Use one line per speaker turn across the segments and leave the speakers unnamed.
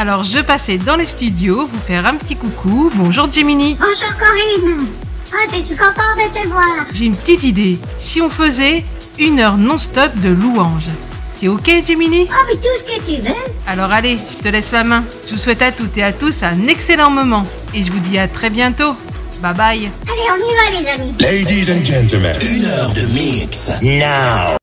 Alors, je passais dans les studios vous faire un petit coucou. Bonjour, Jiminy.
Bonjour Corinne. Oh, je suis contente de te voir.
J'ai une petite idée. Si on faisait une heure non-stop de louanges. T'es ok, Jiminy
Oh, mais tout ce que tu veux.
Alors allez, je te laisse la main. Je vous souhaite à toutes et à tous un excellent moment. Et je vous dis à très bientôt. Bye bye.
Allez, on y va, les amis.
Ladies and gentlemen.
Une heure de mix. Now.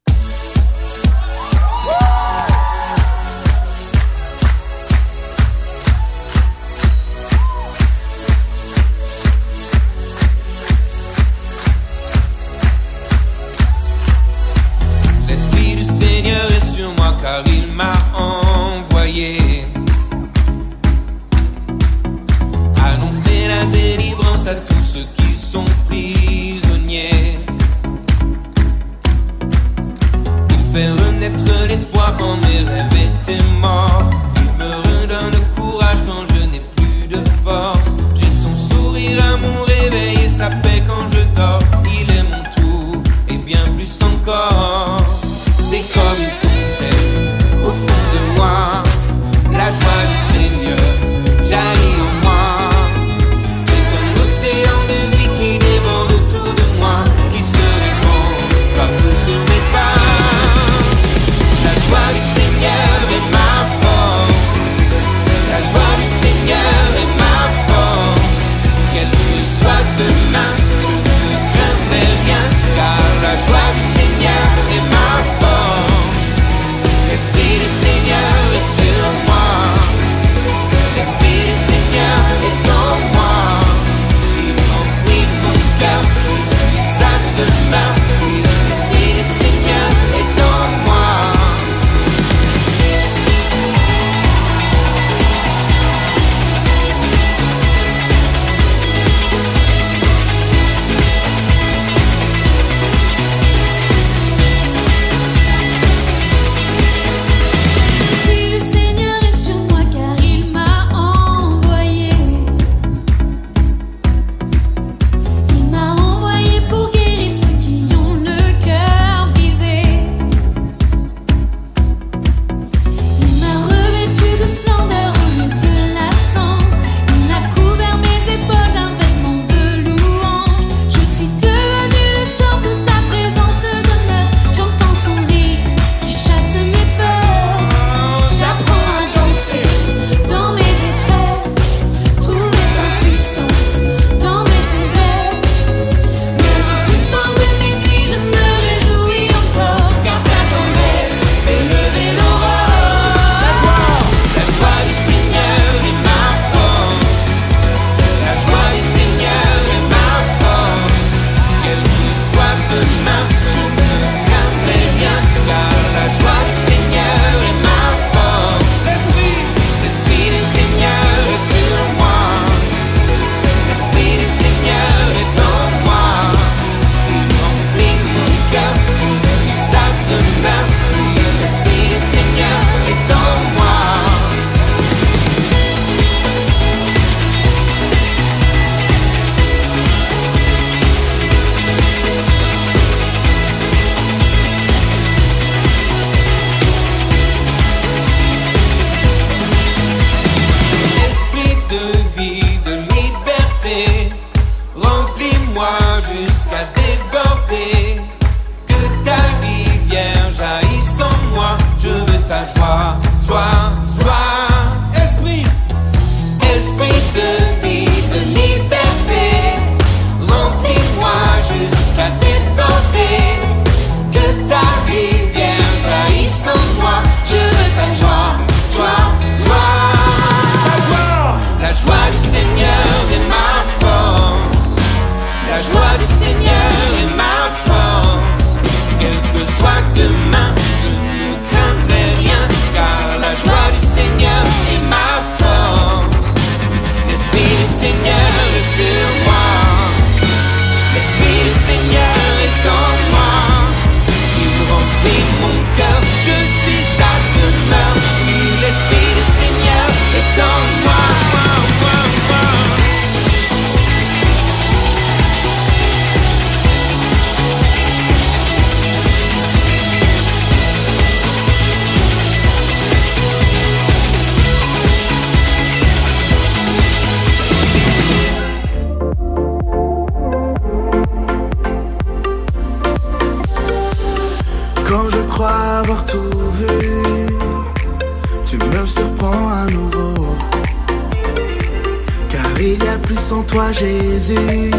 Toi Jésus.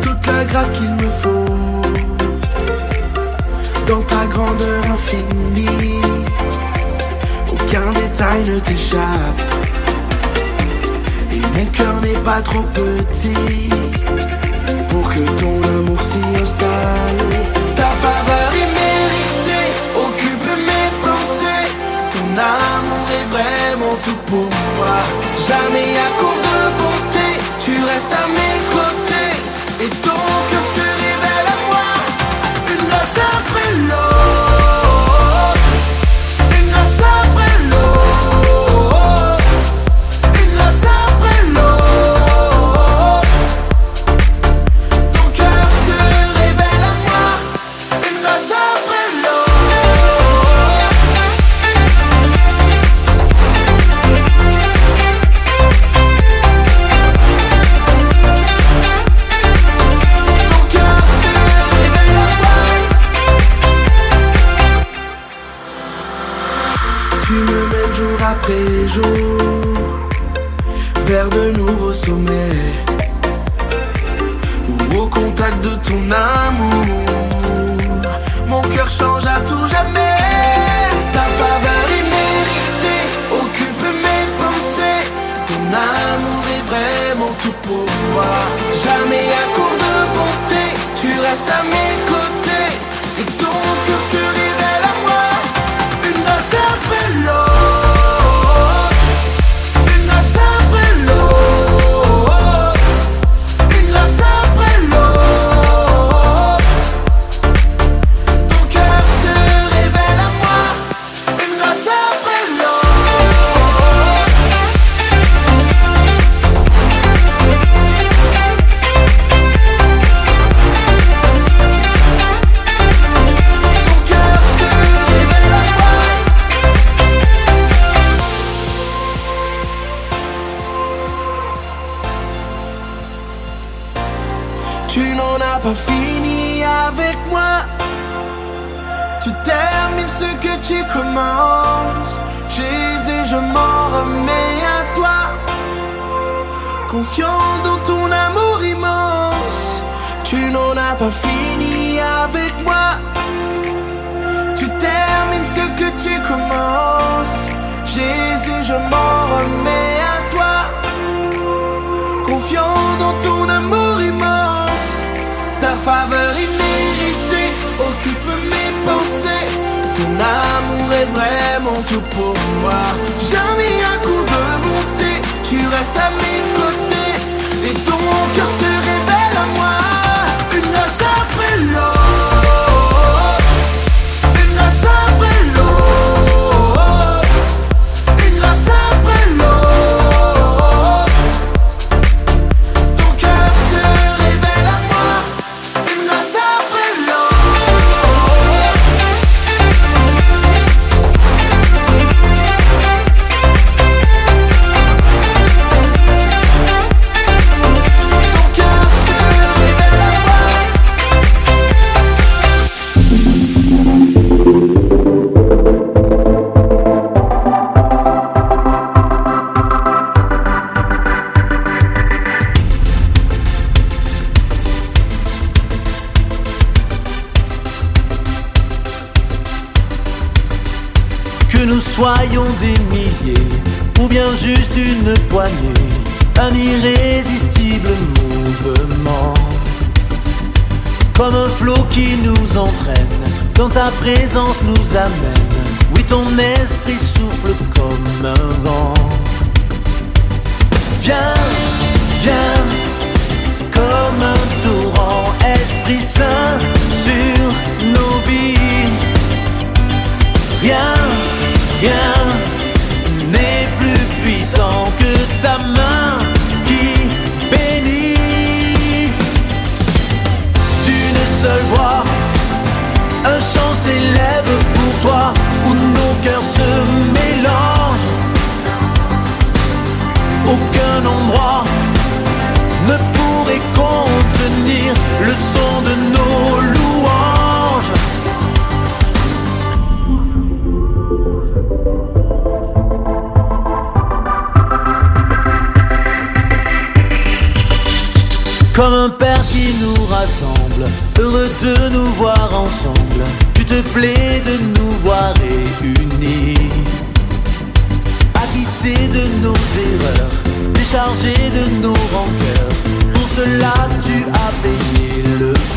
Toute la grâce qu'il me faut. Dans ta grandeur infinie Aucun détail ne t'échappe. Et mon cœur n'est pas trop petit Pour que ton amour s'y installe. Ta faveur tout pour moi. Jamais à court de bonté Tu restes à mes côtés. Et ton cœur se révèle à moi Une grâce après l'autre
juste une poignée, un irrésistible mouvement. Comme un flot qui nous entraîne, quand ta présence nous amène. Oui, ton esprit souffle comme un vent. Viens, viens, comme un torrent, Esprit Saint sur nos vies. N'est plus puissant que ta main qui bénit. D'une seule voix, un chant s'élève pour toi, où nos cœurs se mélangent. Aucun endroit ne pourrait contenir le son de nos louanges. Comme un père qui nous rassemble, heureux de nous voir ensemble. Tu te plais de nous voir réunis. Habités de nos erreurs, déchargés de nos rancœurs. Pour cela, tu as payé le.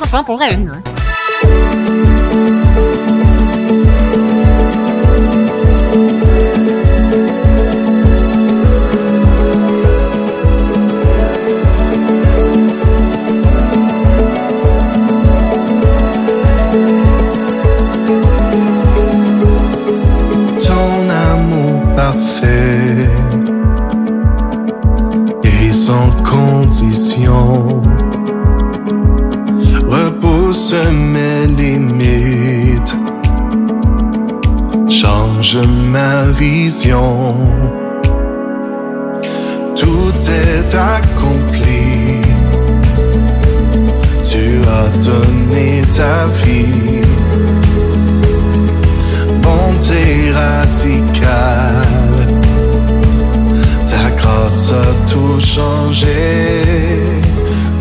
说不要不
累呢。parfait et sans condition. change ma vision. Tout est accompli. Tu as donné ta vie. Bonté radicale. Ta grâce a tout changé.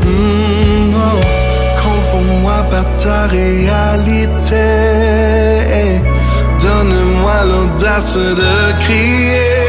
Mm, oh, Conforme moi par ta réalité. Donne-moi l'audace de crier.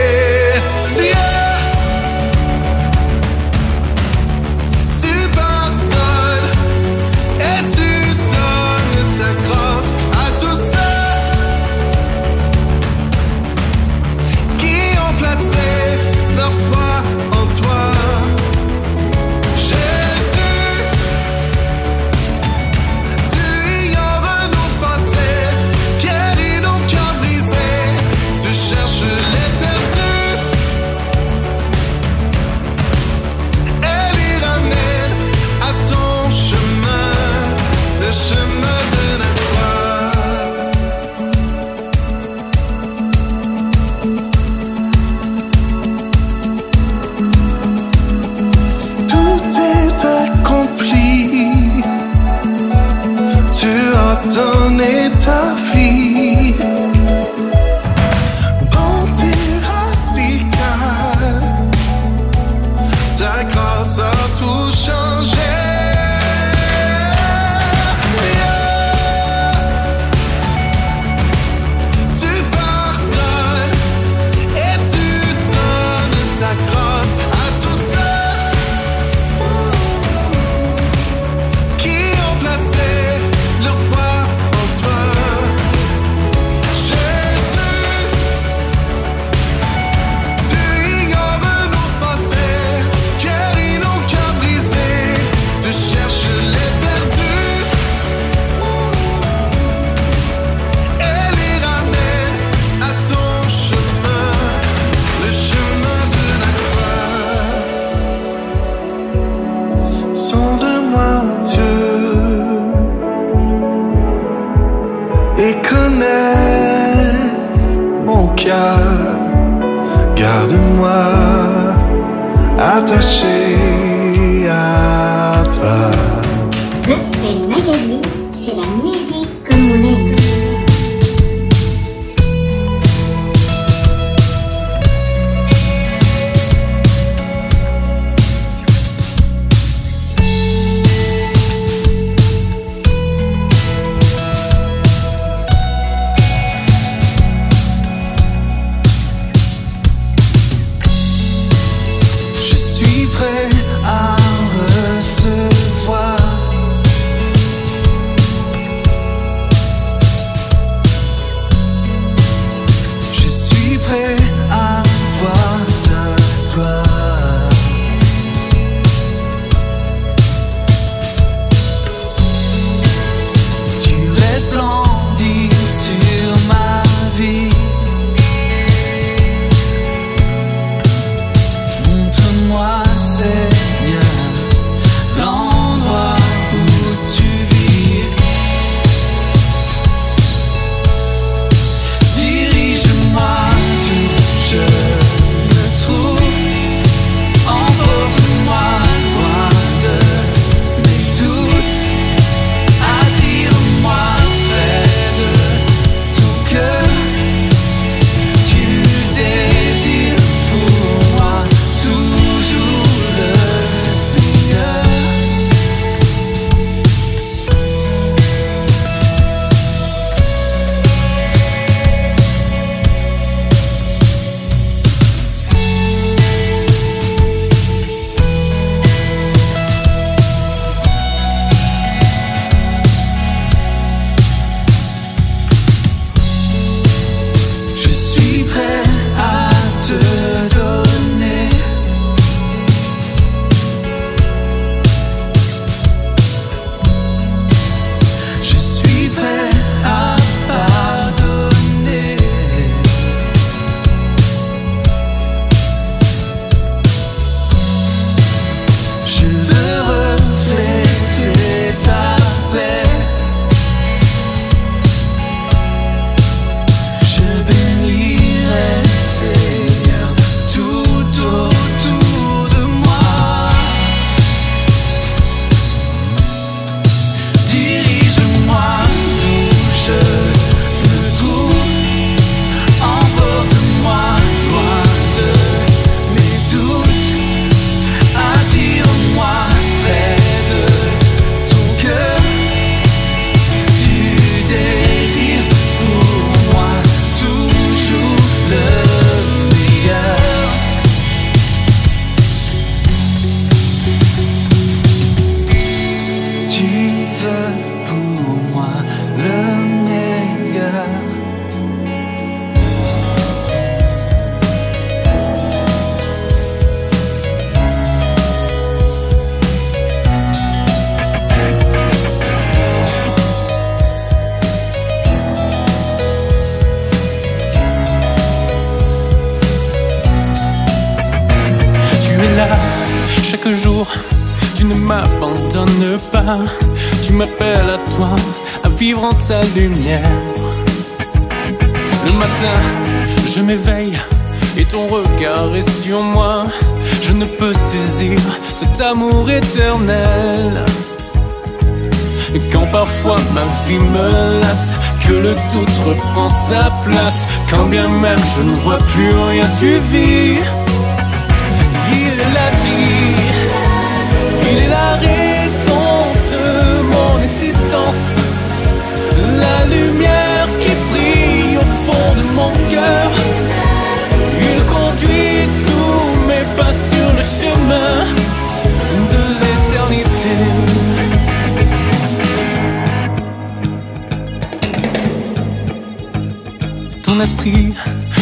Parfois ma vie me lasse, que le doute reprend sa place. Quand bien même je ne vois plus rien, tu vis.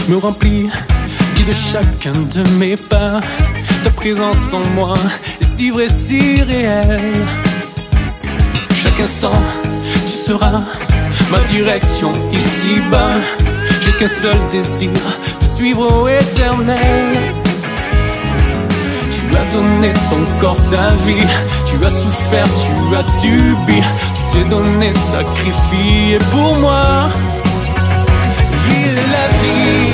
me remplit, guide chacun de mes pas. Ta présence en moi est si vraie, si réelle. Chaque instant, tu seras ma direction ici-bas. J'ai qu'un seul désir, te suivre au éternel. Tu as donné ton corps, ta vie. Tu as souffert, tu as subi. Tu t'es donné, sacrifié pour moi. Il est la.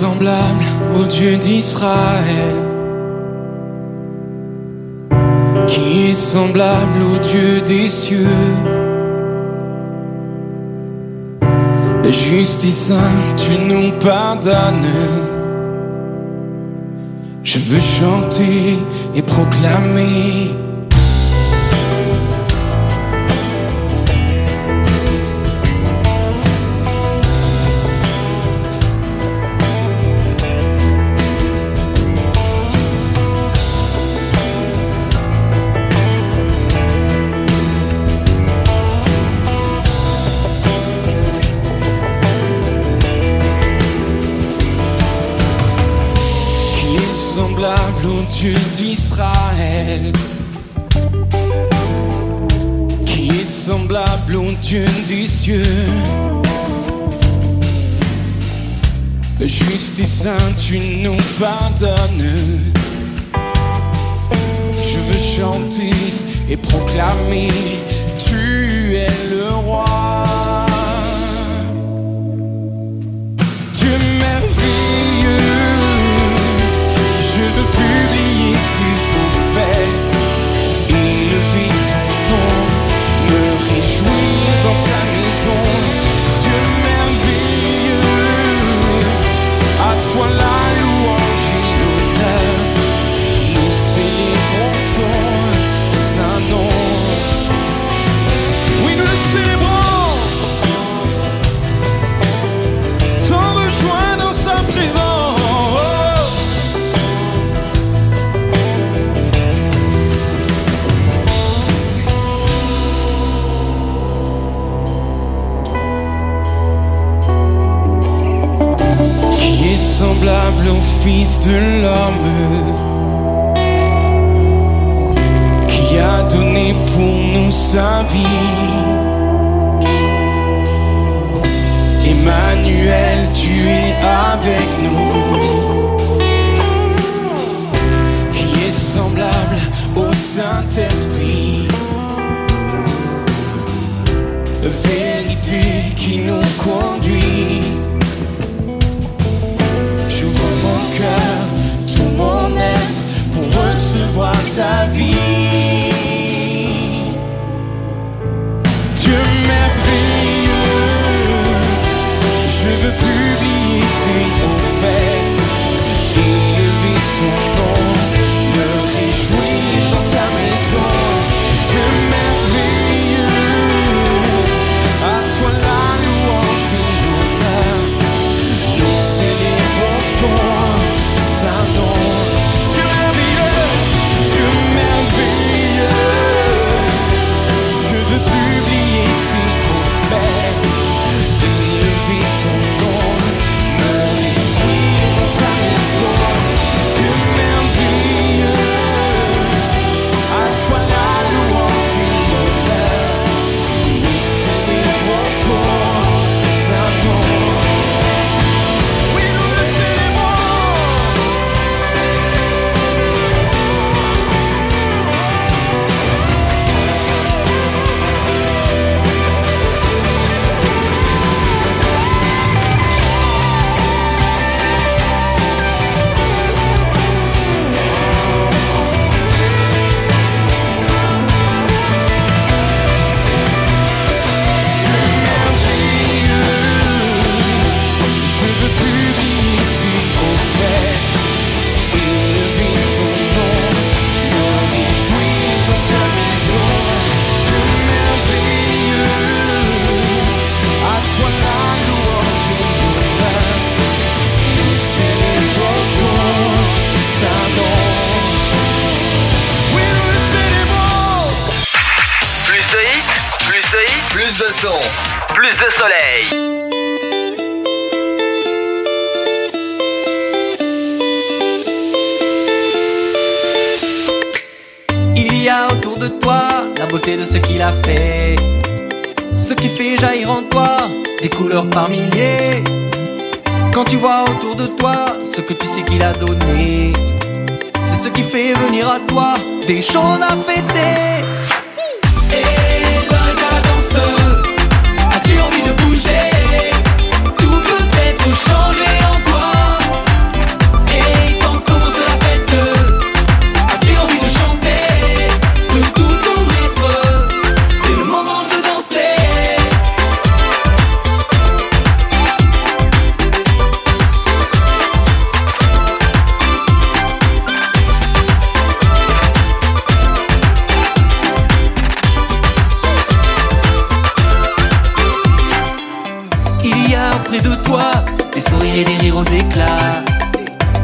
semblable au Dieu d'Israël, qui est semblable au Dieu des cieux. Juste et saint, tu nous pardonnes. Je veux chanter et proclamer Dieu d'Israël, qui est semblable au Dieu des cieux, juste et saint, tu nous pardonnes. Je veux chanter et proclamer fils de l'homme qui a donné pour nous sa vie. Emmanuel, tu es avec nous.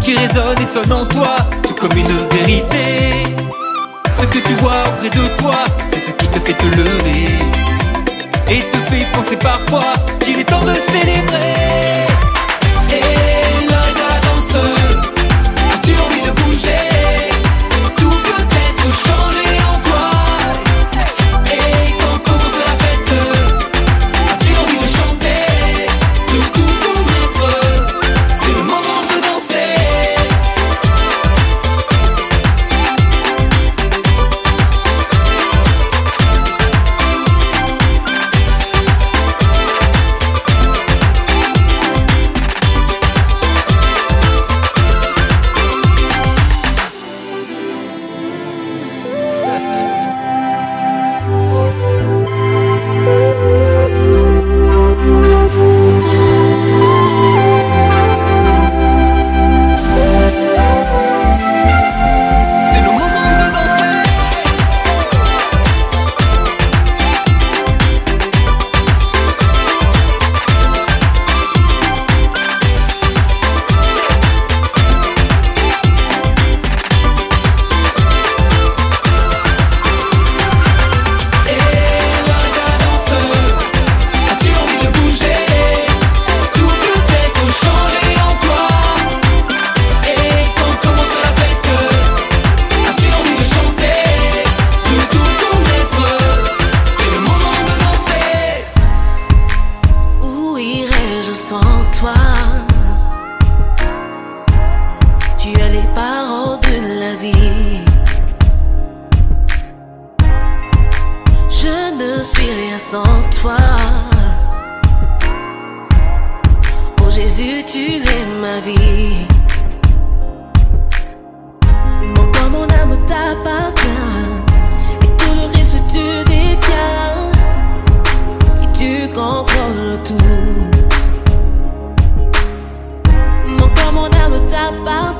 qui
résonne et sonne en toi, tout comme une vérité. Ce que tu vois auprès de toi, c'est ce qui te fait te lever et te fait penser parfois qu'il est temps de célébrer.
Je ne suis rien sans toi. Oh Jésus, tu es ma vie. Mon corps, mon âme t'appartient. Et tout le reste, tu détiens. Et tu contrôles tout. Mon corps, mon âme t'appartient.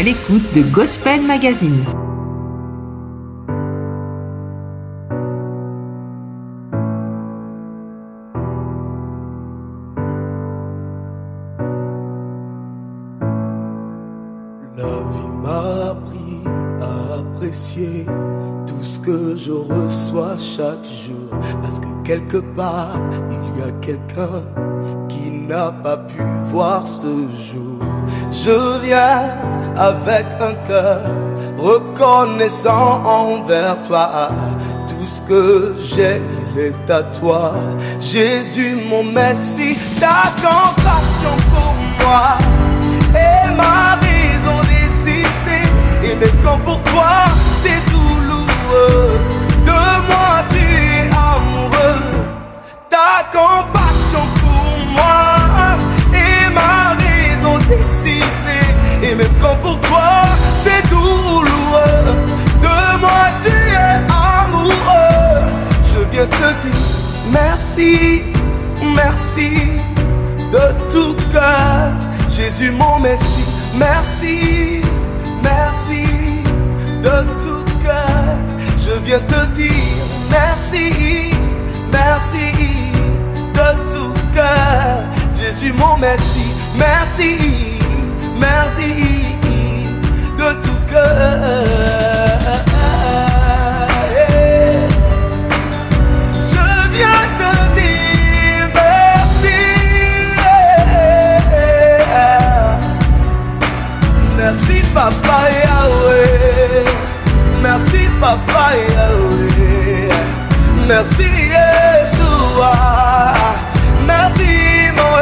À
l'écoute de Gospel Magazine.
La vie m'a appris à apprécier tout ce que je reçois chaque jour. Parce que quelque part, il y a quelqu'un qui n'a pas pu voir ce jour. Je viens avec un cœur reconnaissant envers toi. Tout ce que j'ai, il est à toi. Jésus, mon Messie, ta compassion pour moi et ma raison d'exister. Et même quand pour toi c'est douloureux, de moi tu es amoureux. Ta compassion pour toi c'est douloureux, de moi tu es amoureux. Je viens te dire merci, merci de tout cœur. Jésus mon Messie, merci, merci de tout cœur. Je viens te dire merci, merci de tout cœur. Jésus mon Messie, merci, merci de tout cœur. Je viens te dire merci. Merci Papa Yahweh. Merci Papa Yahweh. Merci Yeshua. Merci mon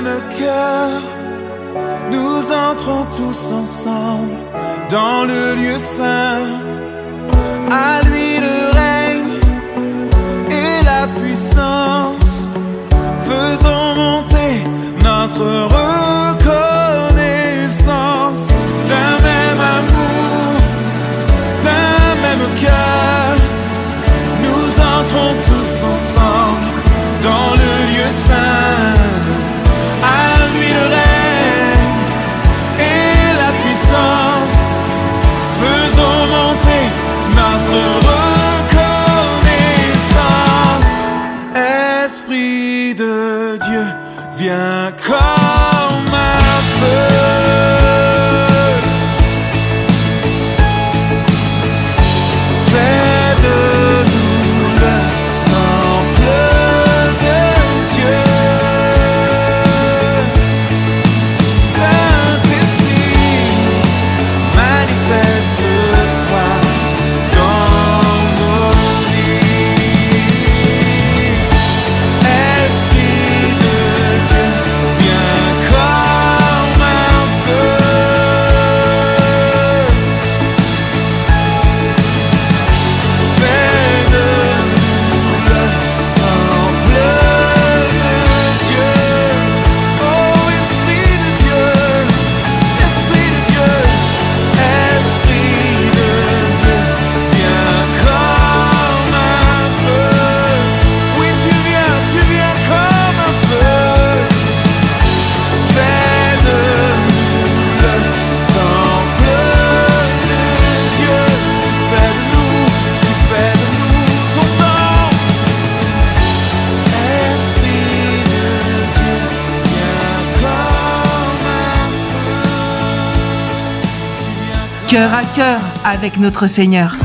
même cœur, nous entrons tous ensemble dans le lieu saint. À lui le règne et la puissance. Faisons monter notre Cœur
à cœur avec notre Seigneur.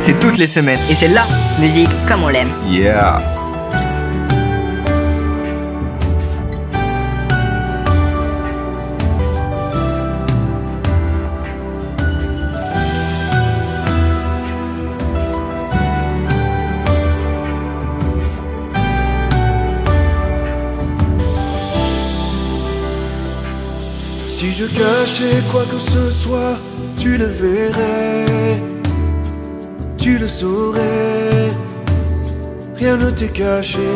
C'est toutes les semaines.
Et c'est la musique comme on l'aime.
Yeah.
Si je cachais quoi que ce soit, tu le verrais tu le saurais, rien ne t'est caché.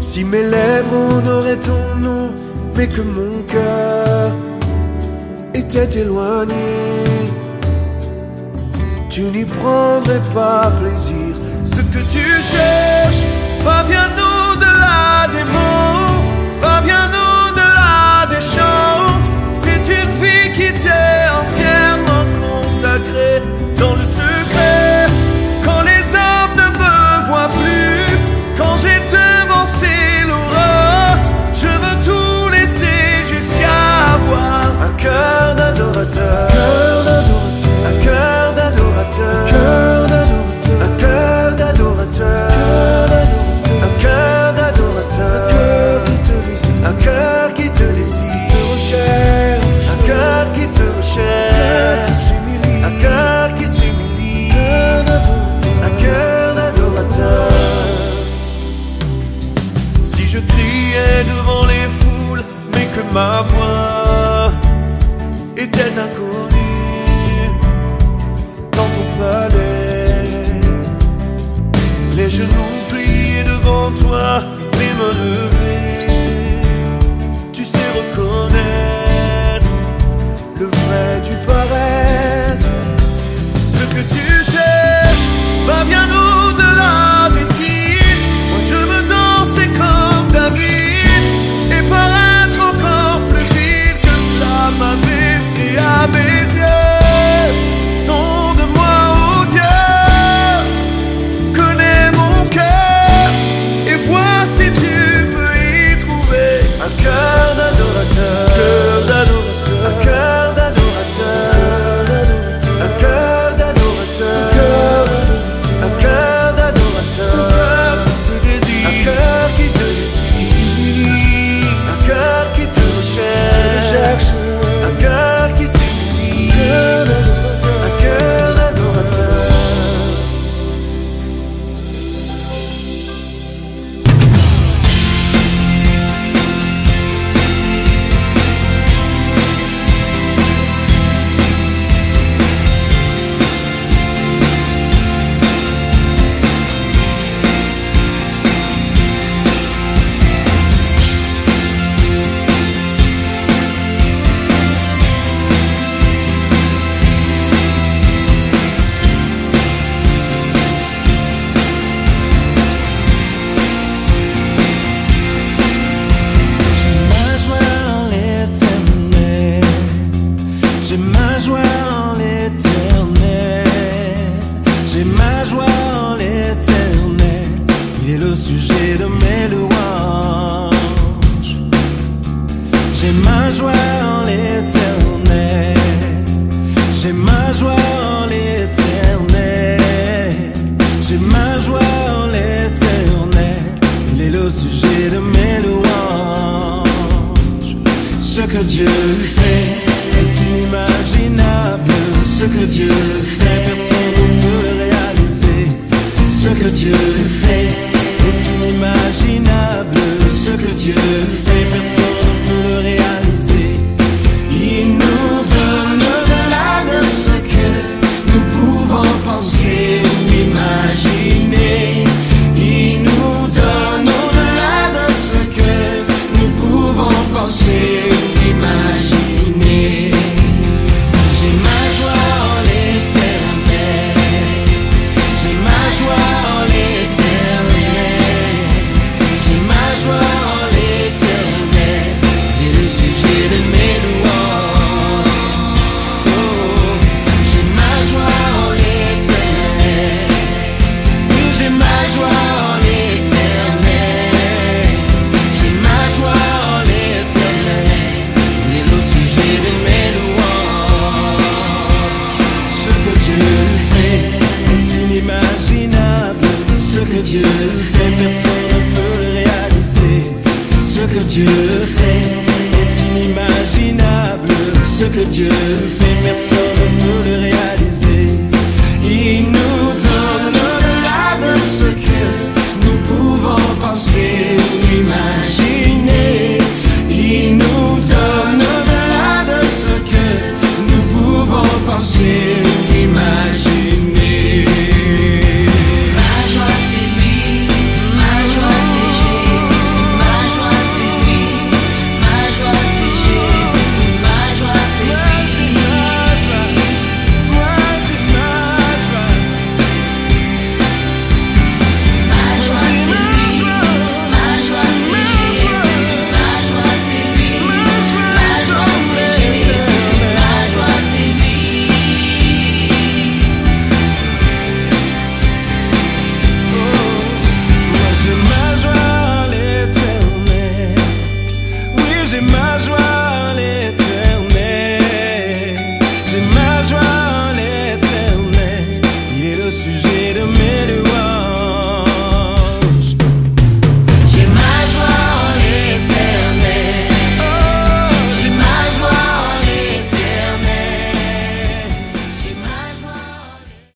Si mes lèvres honoraient ton nom, mais que mon cœur était éloigné, tu n'y prendrais pas plaisir. Ce que tu cherches va bien au-delà des mots, va bien
au